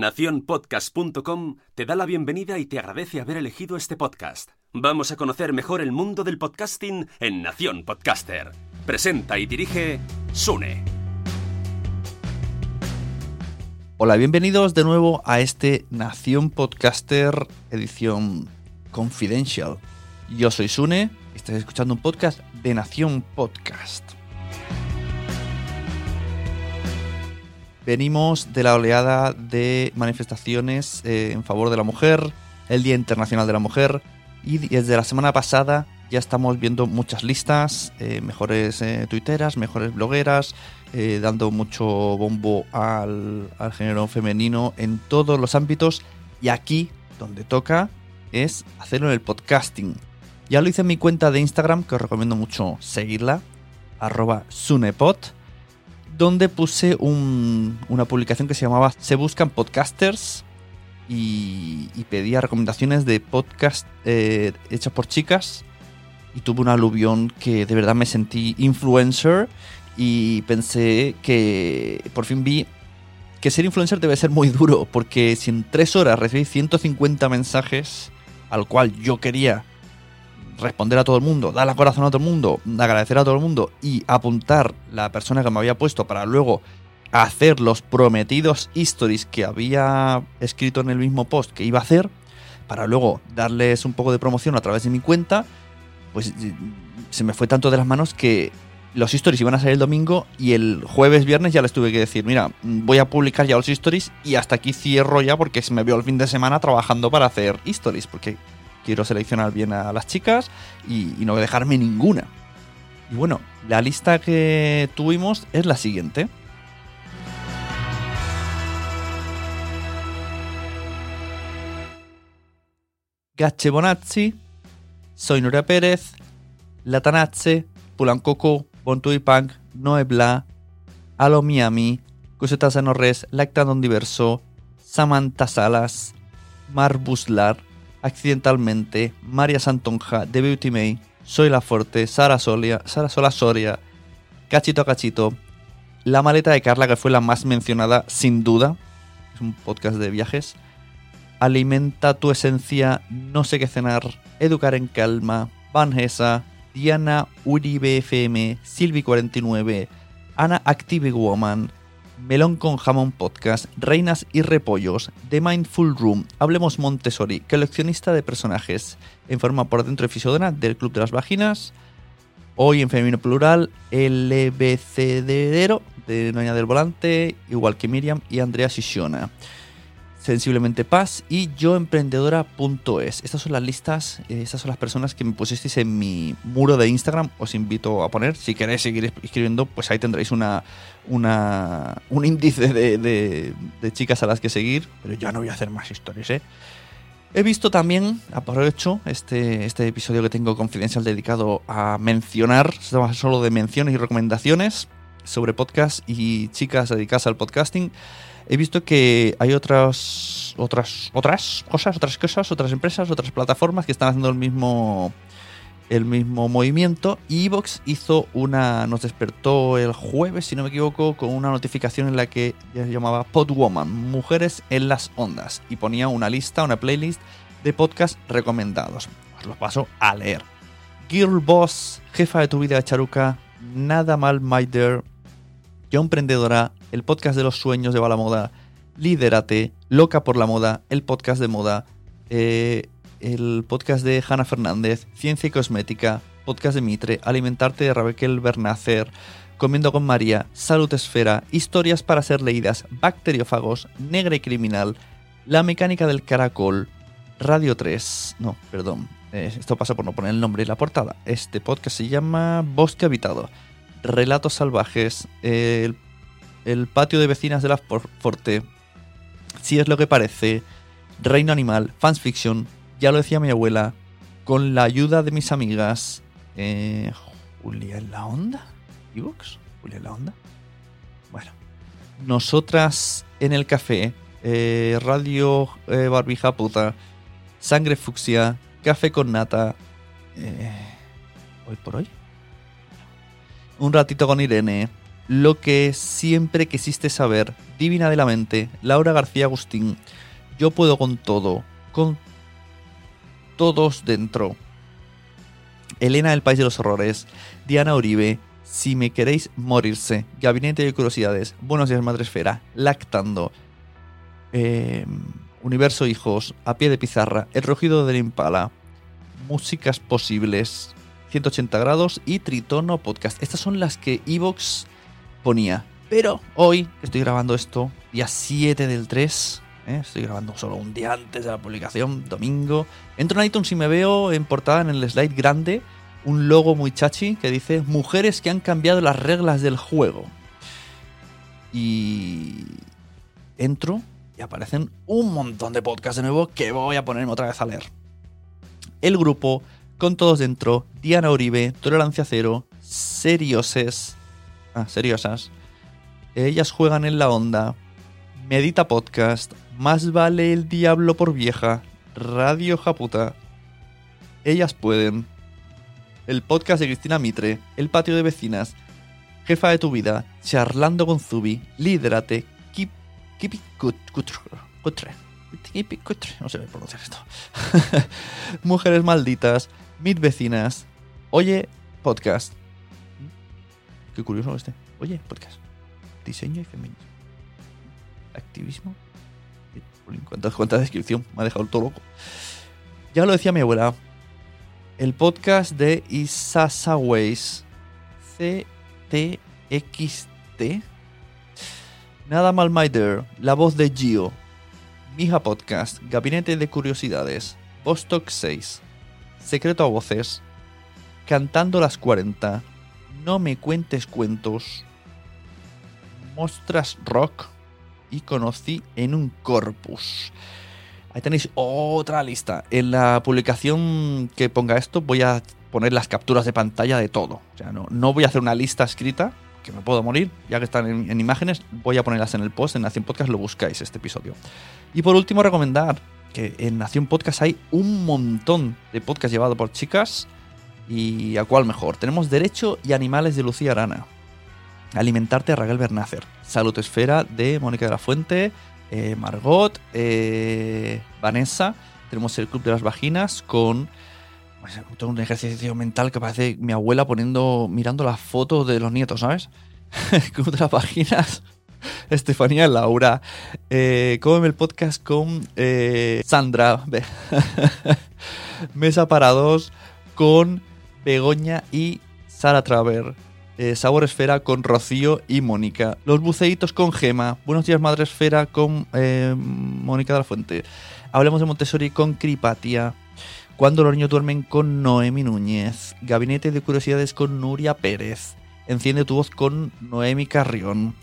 Naciónpodcast.com te da la bienvenida y te agradece haber elegido este podcast. Vamos a conocer mejor el mundo del podcasting en Nación Podcaster. Presenta y dirige Sune. Hola, bienvenidos de nuevo a este Nación Podcaster edición Confidential. Yo soy Sune y estás escuchando un podcast de Nación Podcast. Venimos de la oleada de manifestaciones eh, en favor de la mujer, el Día Internacional de la Mujer, y desde la semana pasada ya estamos viendo muchas listas, eh, mejores eh, tuiteras, mejores blogueras, dando mucho bombo al, al género femenino en todos los ámbitos. Y aquí, donde toca, es hacerlo en el podcasting. Ya lo hice en mi cuenta de Instagram, que os recomiendo mucho seguirla, arroba sunepod, donde puse un- una publicación que se llamaba Se buscan podcasters y, y pedía recomendaciones de podcast eh, hechas por chicas. Y tuve un aluvión que de verdad me sentí influencer y pensé que por fin vi que ser influencer debe ser muy duro porque si en tres horas recibí 150 mensajes al cual yo quería responder a todo el mundo, dar la corazón a todo el mundo, agradecer a todo el mundo y apuntar la persona que me había puesto para luego hacer los prometidos stories que había escrito en el mismo post que iba a hacer, para luego darles un poco de promoción a través de mi cuenta, pues eh, se me fue tanto de las manos que los stories iban a salir el domingo y el jueves, viernes ya les tuve que decir, mira, voy a publicar ya los stories y hasta aquí cierro ya porque se me veo el fin de semana trabajando para hacer stories, porque quiero seleccionar bien a las chicas y, no dejarme ninguna. Y bueno, la lista que tuvimos es la siguiente. Gache Bonazzi, Soy Nuria Pérez, Latanazze, Pulancoco, Bontui Punk, Noe Bla, Alo Miami, Cosetta Res, Lactadon Diverso, Samantha Salas, Mar Buslar, Accidentalmente, María Santonja, The Beauty May, Soy La Forte, Sara Solia, Sara Sola Soria, Cachito a Cachito, La Maleta de Carla, que fue la más mencionada sin duda, es un podcast de viajes, Alimenta tu esencia, No sé qué cenar, Educar en calma, Vanessa, Diana Uribe FM, Silvi49, Ana Active Woman, Melón con Jamón Podcast, Reinas y Repollos, The Mindful Room, Hablemos Montessori, coleccionista de personajes, en forma por dentro y Fisiodona del Club de las Vaginas, hoy en femenino plural, LBCDero de Noña del Volante, igual que Miriam y Andrea Sisiona. Sensiblemente Paz y yoemprendedora.es. Estas son las listas, eh, estas son las personas que me pusisteis en mi muro de Instagram. Os invito a poner. Si queréis seguir escribiendo, pues ahí tendréis una, una un índice de, de, chicas a las que seguir. Pero ya no voy a hacer más historias, ¿eh? He visto también, aprovecho este, este episodio que tengo confidencial dedicado a mencionar, solo de menciones y recomendaciones sobre podcast y chicas dedicadas al podcasting he visto que hay otras, otras, otras cosas, otras cosas, otras empresas, otras plataformas que están haciendo el mismo, el mismo movimiento. Evox hizo una, nos despertó el jueves, si no me equivoco, con una notificación en la que se llamaba Podwoman, Mujeres en las Ondas, y ponía una lista, una playlist de podcasts recomendados. Os los paso a leer. Girl Boss, jefa de tu vida, Charuca, Nada mal, My Dear, Yo Emprendedora, el podcast de los sueños de la moda, Líderate, Loca por la moda, el podcast de moda, eh, el podcast de Hanna Fernández, Ciencia y Cosmética, podcast de Mitre, Alimentarte de Raquel Bernacer, Comiendo con María, Salud Esfera, Historias para ser leídas, Bacteriófagos, Negra y Criminal, La Mecánica del Caracol, Radio 3, no, perdón, eh, esto pasa por no poner el nombre y la portada. Este podcast se llama Bosque Habitado, Relatos Salvajes, el el patio de vecinas de la Forte, si es lo que parece, Reino Animal, Fans Fiction, ya lo decía mi abuela, con la ayuda de mis amigas, eh, Julia en la onda, ¿Evox? Julia en la onda. Bueno, nosotras en el café, eh, Radio eh, Barbija Puta, Sangre Fucsia, Café con Nata, hoy por hoy. Un ratito con Irene, lo que siempre quisiste saber, Divina de la Mente, Laura García Agustín, Yo puedo con todo, con todos dentro. Elena del País de los Horrores, Diana Uribe, Si me queréis morirse, Gabinete de Curiosidades, Buenos días Madresfera, Lactando, em, Universo Hijos, A pie de pizarra, El rugido del impala, Músicas posibles, 180 grados y Tritono Podcast. Estas son las que Evox ponía. Pero hoy, estoy grabando esto, día 7 del 3, ¿eh? estoy grabando solo un día antes de la publicación, domingo, entro en iTunes y me veo en portada en el slide grande un logo muy chachi que dice Mujeres que han cambiado las reglas del juego. Y entro y aparecen un montón de podcasts de nuevo que voy a ponerme otra vez a leer. El grupo, con todos dentro, Diana Uribe, Tolerancia Cero, Serioses, ah, seriosas. Ellas juegan en la onda. Medita Podcast. Más vale el diablo por vieja. Radio Japuta. Ellas pueden. El podcast de Cristina Mitre. El patio de vecinas. Jefa de tu vida. Charlando con Zubi. Líderate. Keep, keep it cutre. No sé pronunciar esto. Mujeres malditas. Mid vecinas. Oye, podcast. Qué curioso este. Oye, podcast. Diseño y feminismo. Activismo. ¿Cuánta, cuánta descripción? Me ha dejado todo loco. Ya lo decía mi abuela. El podcast de Isasaways. CTXT. Nada mal, my dear. La voz de Gio. Mija Podcast. Gabinete de Curiosidades. Vostok 6. Secreto a voces. Cantando las 40. No me cuentes cuentos, Mostras Rock y conocí en un corpus. Ahí tenéis otra lista. En la publicación que ponga esto voy a poner las capturas de pantalla de todo. O sea, no, no voy a hacer una lista escrita, que me puedo morir, ya que están en, en, imágenes, voy a ponerlas en el post, en Nación Podcast lo buscáis este episodio. Y por último, recomendar que en Nación Podcast hay un montón de podcasts llevados por chicas ¿Y a cuál mejor? Tenemos Derecho y Animales de Lucía Arana. Alimentarte a Raquel Bernácer. Salud Esfera de Mónica de la Fuente. Eh, Margot. Eh, Vanessa. Tenemos el Club de las Vaginas con pues, un ejercicio mental que parece mi abuela poniendo, mirando las fotos de los nietos, ¿sabes? Club de las Vaginas. Estefanía Laura. Eh, Cómeme el podcast con eh, Sandra. Mesa para dos con Begoña y Sara Traver. eh, Sabor Esfera con Rocío y Mónica. Los buceitos con Gema. Buenos días, Madre Esfera con eh, Mónica de la Fuente. Hablemos de Montessori con Cripatia. Cuando los niños duermen con Noemi Núñez. Gabinete de Curiosidades con Nuria Pérez. Enciende tu voz con Noemi Carrión.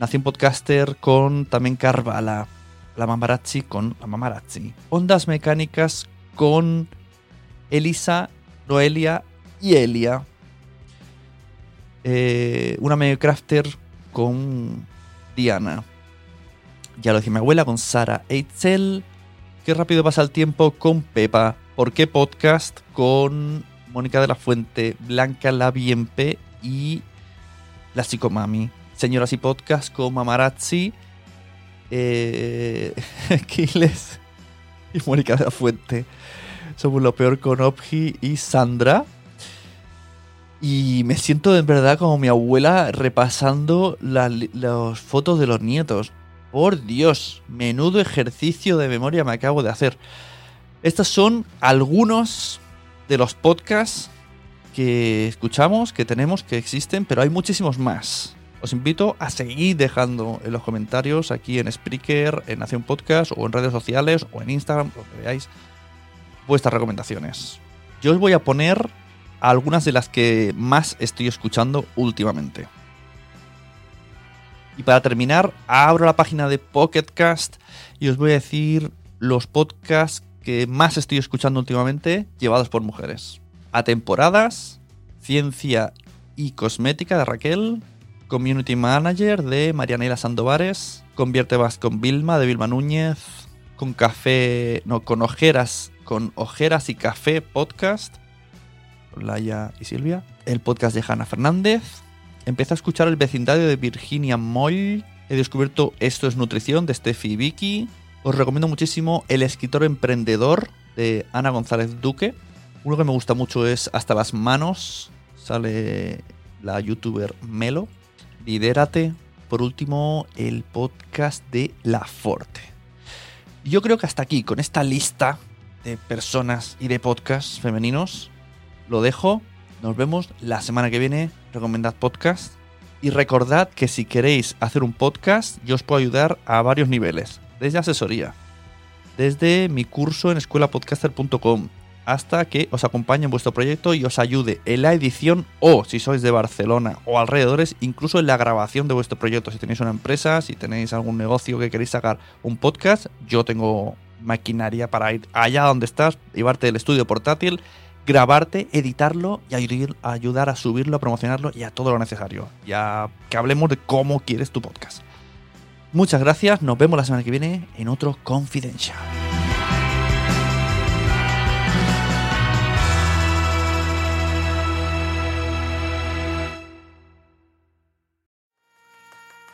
Nación Podcaster con también Carvala. La Mamarazzi con la Mamarazzi. Ondas Mecánicas con Elisa, Noelia y Elia. Eh, una medio crafter con Diana. Ya lo dije mi abuela con Sara Eitzel. Qué rápido pasa el tiempo con Pepa. ¿Por qué podcast? Con Mónica de la Fuente, Blanca Labiempe y la Psicomami. Señoras y podcast con Mamarazzi, eh, Kiles y Mónica de la Fuente. Somos lo peor con Opji y Sandra. Y me siento en verdad como mi abuela repasando las fotos de los nietos. Por Dios, menudo ejercicio de memoria me acabo de hacer. Estos son algunos de los podcasts que escuchamos, que tenemos, que existen, pero hay muchísimos más. Os invito a seguir dejando en los comentarios aquí en Spreaker, en Nación Podcast o en redes sociales o en Instagram, lo que veáis, vuestras recomendaciones. Yo os voy a poner algunas de las que más estoy escuchando últimamente. Y para terminar, abro la página de Pocketcast y os voy a decir los podcasts que más estoy escuchando últimamente llevados por mujeres. A temporadas, Ciencia y Cosmética de Raquel, Community Manager de Marianela Sandovares, Convierte Más con Vilma de Vilma Núñez, con café, no, con ojeras, con ojeras y café podcast, con Laia y Silvia, el podcast de Hanna Fernández, empecé a escuchar el vecindario de Virginia Moll, he descubierto Esto es Nutrición de Steffi Vicky, os recomiendo muchísimo El escritor emprendedor de Ana González Duque, uno que me gusta mucho es Hasta las manos, sale la youtuber Melo, Lidérate, por último el podcast de La Forte. Yo creo que hasta aquí, con esta lista de personas y de podcasts femeninos, lo dejo. Nos vemos la semana que viene. Recomendad podcast. Y recordad que si queréis hacer un podcast, yo os puedo ayudar a varios niveles. Desde asesoría, desde mi curso en escuelapodcaster.com, hasta que os acompañe en vuestro proyecto y os ayude en la edición o, si sois de Barcelona o alrededores, incluso en la grabación de vuestro proyecto. Si tenéis una empresa, si tenéis algún negocio que queréis sacar un podcast, yo tengo maquinaria para ir allá donde estás, llevarte el estudio portátil, grabarte, editarlo y ayud- ayudar a subirlo, a promocionarlo y a todo lo necesario. Ya que hablemos de cómo quieres tu podcast. Muchas gracias, nos vemos la semana que viene en otro Confidential.